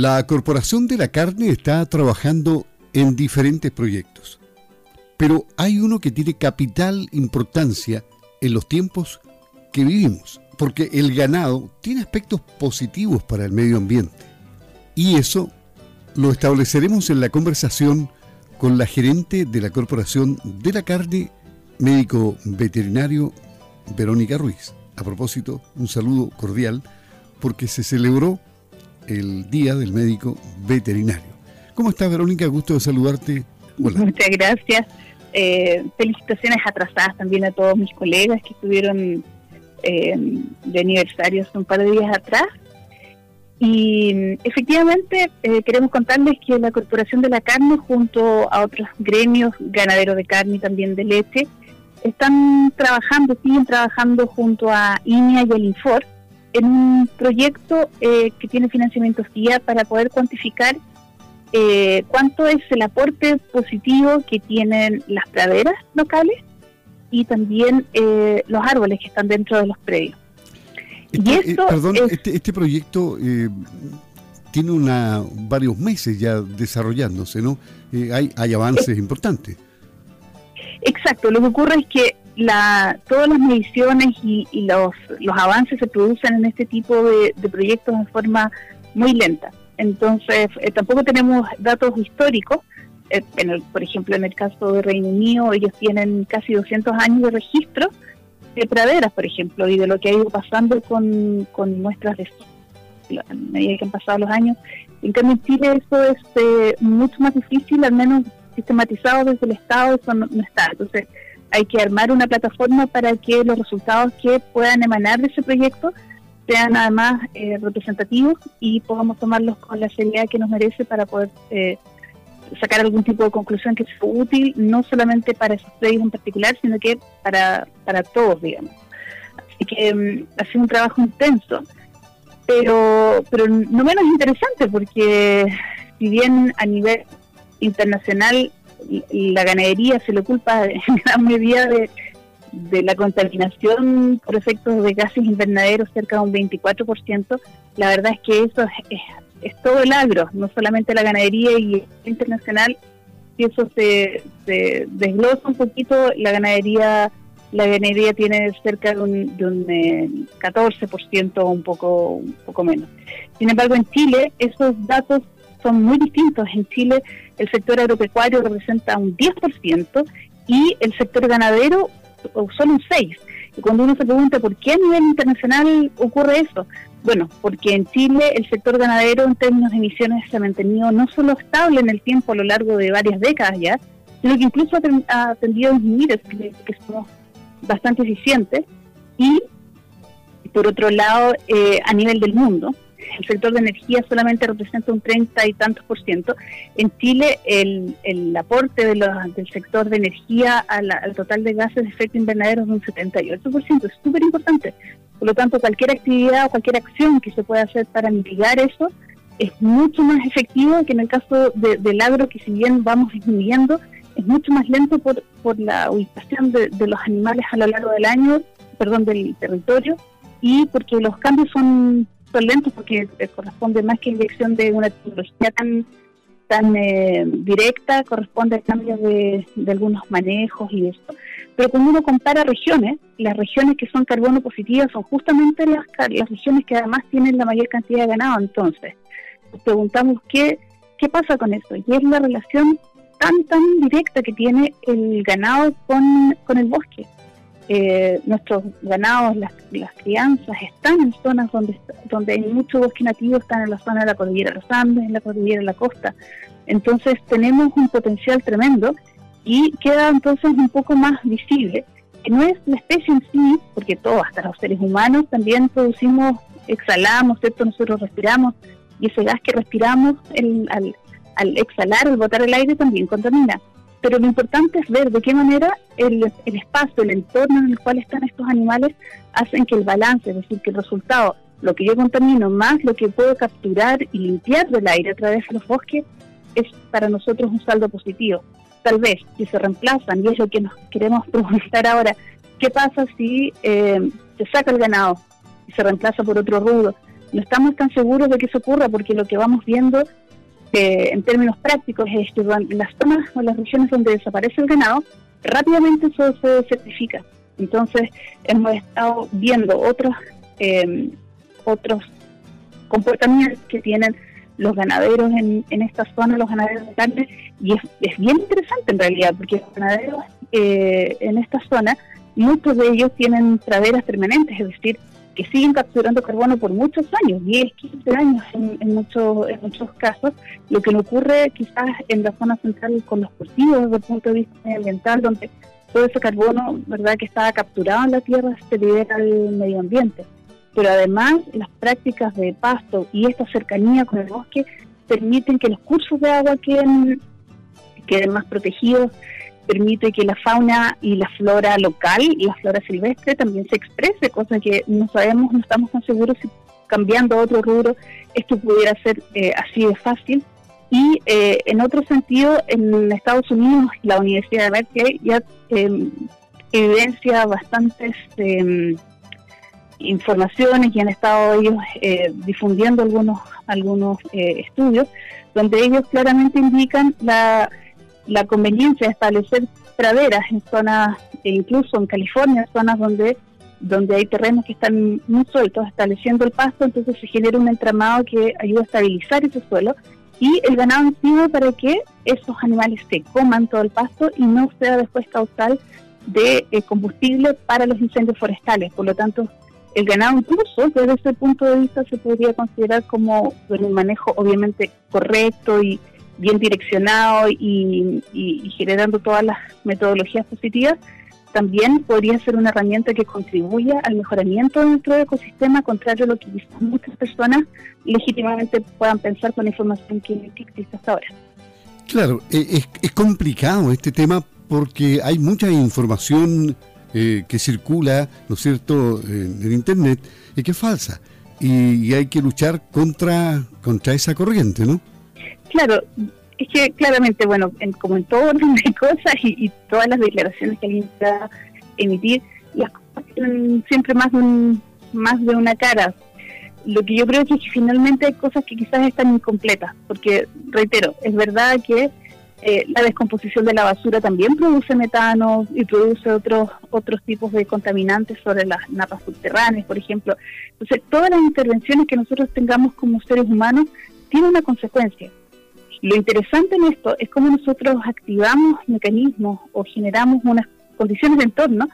La Corporación de la Carne está trabajando en diferentes proyectos, pero hay uno que tiene capital importancia en los tiempos que vivimos, porque el ganado tiene aspectos positivos para el medio ambiente. Y eso lo estableceremos en la conversación con la gerente de la Corporación de la Carne, médico veterinario Verónica Ruiz. A propósito, un saludo cordial porque se celebró el Día del Médico Veterinario. ¿Cómo estás, Verónica? Gusto de saludarte. Muchas gracias. Eh, felicitaciones atrasadas también a todos mis colegas que estuvieron eh, de aniversario hace un par de días atrás. Y efectivamente eh, queremos contarles que la Corporación de la Carne, junto a otros gremios, ganaderos de carne y también de leche, están trabajando, siguen trabajando junto a INEA y el INFOR en un proyecto eh, que tiene financiamiento FIA para poder cuantificar eh, cuánto es el aporte positivo que tienen las praderas locales y también eh, los árboles que están dentro de los predios. Este, y esto perdón, este, este, proyecto tiene una varios meses ya desarrollándose, ¿no? hay, hay avances importantes. Exacto, lo que ocurre es que la, todas las mediciones y, los, los avances se producen en este tipo de, proyectos de forma muy lenta. Entonces, eh, tampoco tenemos datos históricos. Eh, por ejemplo, en el caso de Reino Unido, ellos tienen casi 200 años de registro de praderas, por ejemplo, y de lo que ha ido pasando con, con muestras de a medida que han pasado los años. En cambio, en Chile eso es eh, mucho más difícil, al menos sistematizado desde el Estado, eso no, está. Entonces, hay que armar una plataforma para que los resultados que puedan emanar de ese proyecto sean además eh, representativos y podamos tomarlos con la seriedad que nos merece para poder eh, sacar algún tipo de conclusión que sea útil, no solamente para esos proyectos en particular, sino que para, para todos, digamos. Así que mm, ha sido un trabajo intenso, pero, pero no menos interesante, porque si bien a nivel internacional la ganadería se le culpa en gran medida de, la contaminación por efectos de gases invernaderos, cerca de un 24%, la verdad es que eso es, todo el agro, no solamente la ganadería y el internacional, si eso se, desglosa un poquito, la ganadería la ganadería tiene cerca de un, de un 14% eh, o un poco, un poco menos. Sin embargo, en Chile esos datos son muy distintos. En Chile el sector agropecuario representa un 10% y el sector ganadero solo un 6%. Y cuando uno se pregunta por qué a nivel internacional ocurre eso, bueno, porque en Chile el sector ganadero en términos de emisiones se ha mantenido no solo estable en el tiempo a lo largo de varias décadas ya, sino que incluso ha tendido a disminuir, que somos bastante eficientes. Y por otro lado, eh, a nivel del mundo, el sector de energía solamente representa un 30 y tantos por ciento. En Chile, el, el aporte de del sector de energía al, total de gases de efecto invernadero es un 78 por ciento. Es súper importante. Por lo tanto, cualquier actividad o cualquier acción que se pueda hacer para mitigar eso es mucho más efectivo que en el caso del agro, que si bien vamos disminuyendo, es mucho más lento por, por la ubicación de, de los animales a lo largo del año, perdón, del territorio, y porque los cambios son son lentos porque corresponde más que inyección de una tecnología tan tan eh, directa, corresponde a cambios de, algunos manejos y eso. Pero cuando uno compara regiones, las regiones que son carbono positivas son justamente las, las regiones que además tienen la mayor cantidad de ganado. Entonces, nos preguntamos qué, qué pasa con eso. Y es la relación tan, tan directa que tiene el ganado con, con el bosque. Eh, nuestros ganados, las, crianzas, están en zonas donde, donde hay mucho bosque nativo, están en la zona de la cordillera de los Andes, en la cordillera de la costa. Entonces tenemos un potencial tremendo y queda entonces un poco más visible, que no es la especie en sí, porque todos, hasta los seres humanos, también producimos, exhalamos, ¿cierto? Nosotros respiramos y ese gas que respiramos al, al exhalar, al botar el aire, también contamina pero lo importante es ver de qué manera el, espacio, el entorno en el cual están estos animales hacen que el balance, es decir, que el resultado, lo que yo contamino más lo que puedo capturar y limpiar del aire a través de los bosques, es para nosotros un saldo positivo. Tal vez si se reemplazan, y es lo que nos queremos preguntar ahora, ¿qué pasa si eh, se saca el ganado y se reemplaza por otro rudo? no estamos tan seguros de que eso ocurra porque lo que vamos viendo eh, en términos prácticos es que las zonas o las regiones donde desaparece el ganado, rápidamente eso se certifica. Entonces hemos estado viendo otros eh, otros comportamientos que tienen los ganaderos en, en esta zona, los ganaderos de carne, y es, es bien interesante en realidad, porque los ganaderos eh, en esta zona, muchos de ellos tienen praderas permanentes, es decir, que siguen capturando carbono por muchos años, 10, 15 años en, muchos, en muchos casos, lo que no ocurre quizás en la zona central con los cultivos desde el punto de vista ambiental, donde todo ese carbono verdad que estaba capturado en la tierra se libera al medio ambiente. Pero además las prácticas de pasto y esta cercanía con el bosque permiten que los cursos de agua queden, queden más protegidos, permite que la fauna y la flora local y la flora silvestre también se exprese, cosa que no sabemos, no estamos tan seguros si cambiando a otro rubro esto pudiera ser eh, así de fácil. Y eh, en otro sentido, en Estados Unidos, la Universidad de Berkeley ya eh, evidencia bastantes eh, informaciones y han estado ellos eh, difundiendo algunos algunos estudios donde ellos claramente indican la, la conveniencia de establecer praderas en zonas e incluso en California zonas donde donde hay terrenos que están muy sueltos estableciendo el pasto entonces se genera un entramado que ayuda a estabilizar ese suelo y el ganado sirve para que esos animales se coman todo el pasto y no sea después causal de eh, combustible para los incendios forestales. Por lo tanto el ganado incluso desde ese punto de vista se podría considerar como un manejo obviamente correcto y bien direccionado y, generando todas las metodologías positivas, también podría ser una herramienta que contribuya al mejoramiento de nuestro ecosistema, contrario a lo que muchas personas legítimamente puedan pensar con la información que existe hasta ahora. Claro, e, es, complicado este tema porque hay mucha información eh, que circula, ¿no cierto?, en, Internet, y que es falsa. Y, hay que luchar contra, contra esa corriente, ¿no? Claro, es que claramente, bueno, como en todo orden de cosas y, todas las declaraciones que alguien a emitir, las cosas tienen siempre más de, un, más de una cara. Lo que yo creo es que finalmente hay cosas que quizás están incompletas, porque, reitero, es verdad que eh, la descomposición de la basura también produce metano y produce otros otros tipos de contaminantes sobre las napas subterráneas, por ejemplo. Entonces, todas las intervenciones que nosotros tengamos como seres humanos tienen una consecuencia. Lo interesante en esto es cómo nosotros activamos mecanismos o generamos unas condiciones de entorno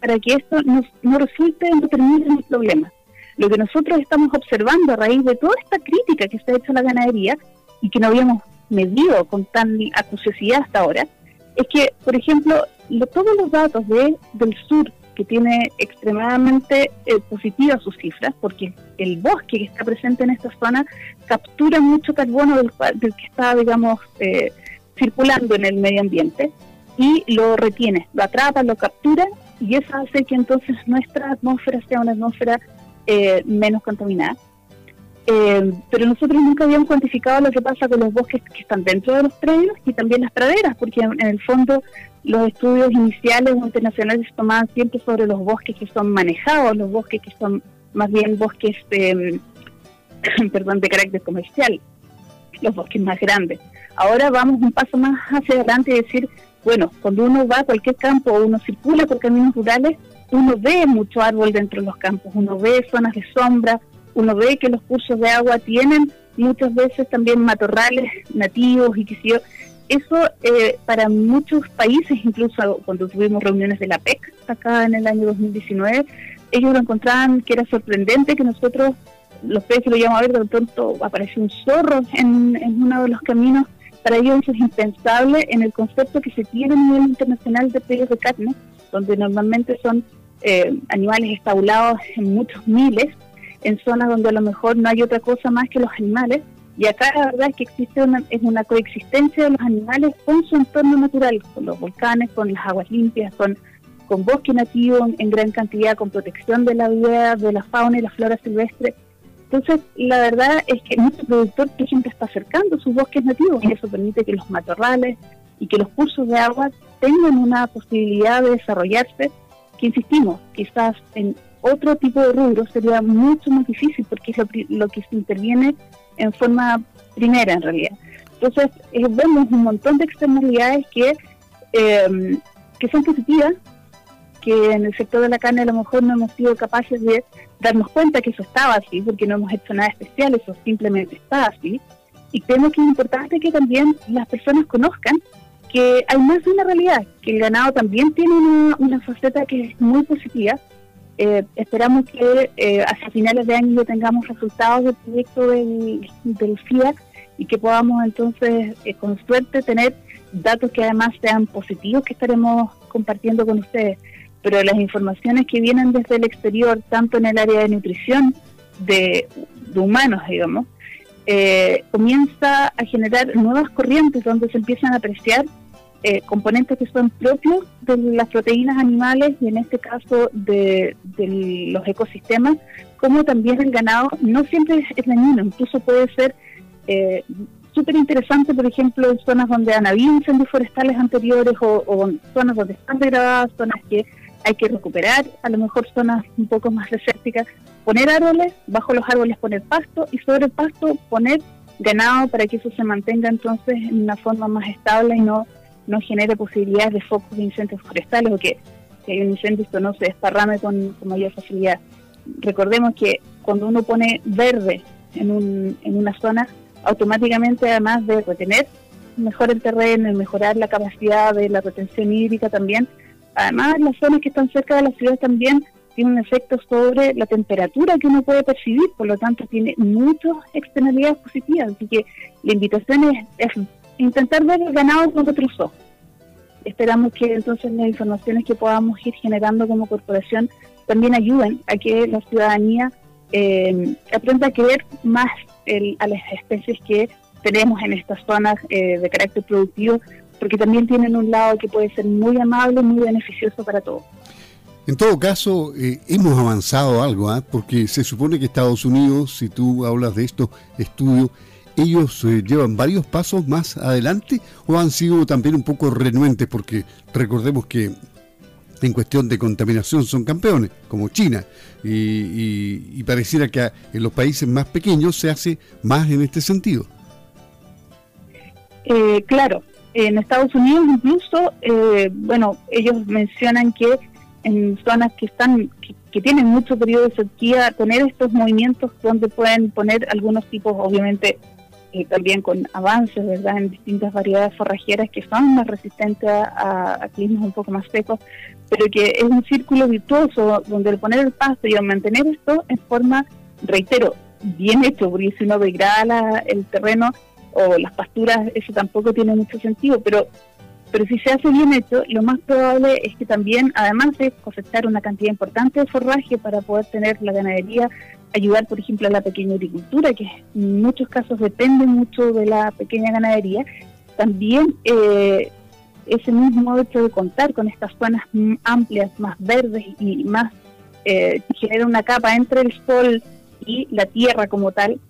para que esto no resulte, en el problema. Lo que nosotros estamos observando a raíz de toda esta crítica que se ha hecho a la ganadería y que no habíamos medido con tan acuciosidad hasta ahora, es que, por ejemplo, todos los datos de, del sur, que tiene extremadamente eh, positivas sus cifras, porque el bosque que está presente en esta zona captura mucho carbono del, del que está, digamos, eh, circulando en el medio ambiente y lo retiene, lo atrapa, lo captura y eso hace que entonces nuestra atmósfera sea una atmósfera eh, menos contaminada. Eh, pero nosotros nunca habíamos cuantificado lo que pasa con los bosques que están dentro de los predios y también las praderas, porque en, el fondo los estudios iniciales o internacionales tomaban siempre sobre los bosques que son manejados, los bosques que son más bien bosques de, perdón, de carácter comercial, los bosques más grandes. Ahora vamos un paso más hacia adelante y decir, bueno, cuando uno va a cualquier campo o uno circula por caminos rurales, uno ve mucho árbol dentro de los campos, uno ve zonas de sombra, uno ve que los cursos de agua tienen muchas veces también matorrales nativos y que si eso eh, para muchos países, incluso cuando tuvimos reuniones de la PEC acá en el año 2019, ellos lo encontraban que era sorprendente que nosotros, los peces lo íbamos a ver, de pronto apareció un zorro en, uno de los caminos. Para ellos eso es impensable en el concepto que se tiene a nivel internacional de peces de carne, donde normalmente son eh, animales estabulados en muchos miles, en zonas donde a lo mejor no hay otra cosa más que los animales. Y acá la verdad es que existe una, es una coexistencia de los animales con su entorno natural, con los volcanes, con las aguas limpias, con, con bosque nativo en, gran cantidad, con protección de la vida, de la fauna y la flora silvestre. Entonces, la verdad es que nuestro productor, por ejemplo, está acercando sus bosques nativos y eso permite que los matorrales y que los cursos de agua tengan una posibilidad de desarrollarse, que insistimos, quizás en otro tipo de rubro sería mucho más difícil porque es lo, que se interviene en forma primera en realidad. Entonces eh, vemos un montón de externalidades que, em, que son positivas, que en el sector de la carne a lo mejor no hemos sido capaces de darnos cuenta que eso estaba así, porque no hemos hecho nada especial, eso simplemente está así. Y creemos que es importante que también las personas conozcan que hay más de una realidad, que el ganado también tiene una, faceta que es muy positiva. Eh, esperamos que eh, hacia finales de año tengamos resultados del proyecto del, del y que podamos entonces, eh, con suerte, tener datos que además sean positivos que estaremos compartiendo con ustedes. Pero las informaciones que vienen desde el exterior, tanto en el área de nutrición de, de humanos, digamos, eh, comienza a generar nuevas corrientes donde se empiezan a apreciar eh, componentes que son propios de las proteínas animales y en este caso de, los ecosistemas, como también el ganado no siempre es dañino, incluso puede ser eh, súper interesante, por ejemplo, en zonas donde han habido incendios forestales anteriores o, zonas donde están degradadas, zonas que hay que recuperar, a lo mejor zonas un poco más desérticas, poner árboles, bajo los árboles poner pasto y sobre el pasto poner ganado para que eso se mantenga entonces en una forma más estable y no no genere posibilidades de focos de incendios forestales o que si hay un incendio esto no se desparrame con, mayor facilidad. Recordemos que cuando uno pone verde en, un, en una zona, automáticamente además de retener mejor el terreno y mejorar la capacidad de la retención hídrica también, además las zonas que están cerca de la ciudad también tienen un efecto sobre la temperatura que uno puede percibir, por lo tanto tiene muchas externalidades positivas, así que la invitación es intentar ver el ganado otros ojos. Esperamos que entonces las informaciones que podamos ir generando como corporación también ayuden a que la ciudadanía eh, aprenda a querer más a las especies que tenemos en estas zonas eh, de carácter productivo, porque también tienen un lado que puede ser muy amable, muy beneficioso para todos. En todo caso, eh, hemos avanzado algo, ¿ah? porque se supone que Estados Unidos, si tú hablas de estos estudios, ellos eh, llevan varios pasos más adelante o han sido también un poco renuentes porque recordemos que en cuestión de contaminación son campeones, como China, y, pareciera que en los países más pequeños se hace más en este sentido. Eh, claro, en Estados Unidos incluso, eh, bueno, ellos mencionan que en zonas que están que, tienen mucho periodo de sequía, tener estos movimientos donde pueden poner algunos tipos, obviamente, también con avances verdad en distintas variedades forrajeras que son más resistentes a, climas un poco más secos, pero que es un círculo virtuoso donde el poner el pasto y mantener esto en forma, reitero, bien hecho, porque si uno degrada el terreno o las pasturas, eso tampoco tiene mucho sentido, pero pero si se hace bien hecho, lo más probable es que también, además de cosechar una cantidad importante de forraje para poder tener la ganadería ayudar, por ejemplo, a la pequeña agricultura, que en muchos casos depende mucho de la pequeña ganadería, también eh, ese mismo hecho de contar con estas zonas amplias, más verdes y más eh, genera una capa entre el sol y la tierra como tal,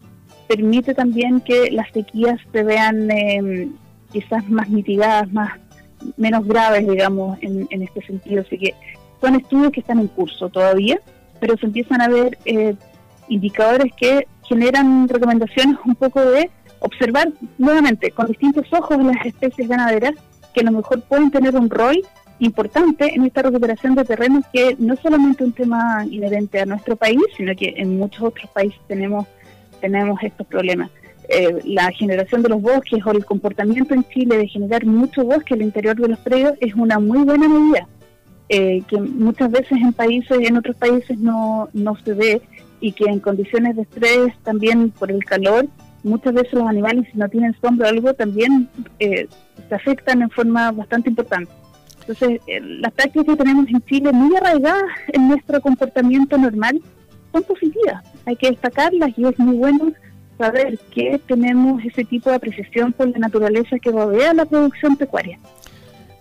permite también que las sequías se vean em, quizás más mitigadas, más menos graves, digamos, en, en, este sentido. Así que son estudios que están en curso todavía, pero se empiezan a ver eh, indicadores que generan recomendaciones un poco de observar nuevamente con distintos ojos las especies ganaderas que a lo mejor pueden tener un rol importante en esta recuperación de terrenos que no es solamente un tema inherente a nuestro país, sino que en muchos otros países tenemos, tenemos estos problemas. Eh, la generación de los bosques o el comportamiento en Chile de generar mucho bosque al interior de los predios es una muy buena medida, eh, que muchas veces en países en otros países no, no se ve y que en condiciones de estrés, también por el calor, muchas veces los animales si no tienen sombra o algo también eh, se afectan en forma bastante importante. Entonces, eh, las prácticas que tenemos en Chile, muy arraigadas en nuestro comportamiento normal, son positivas. Hay que destacarlas y es muy bueno saber que tenemos ese tipo de apreciación por la naturaleza que rodea la producción pecuaria.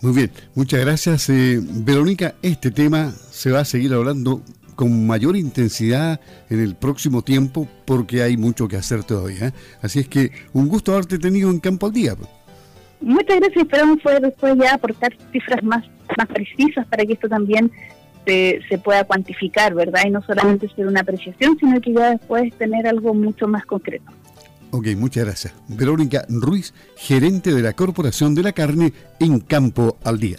Muy bien, muchas gracias. Eh, Verónica, este tema se va a seguir hablando con mayor intensidad en el próximo tiempo porque hay mucho que hacer todavía. ¿eh? Así es que un gusto haberte tenido en Campo al Día. Muchas gracias, esperamos poder después ya aportar cifras más, más precisas para que esto también se, se pueda cuantificar, ¿verdad? Y no solamente ser una apreciación, sino que ya después tener algo mucho más concreto. Ok, muchas gracias. Verónica Ruiz, gerente de la Corporación de la Carne en Campo al Día.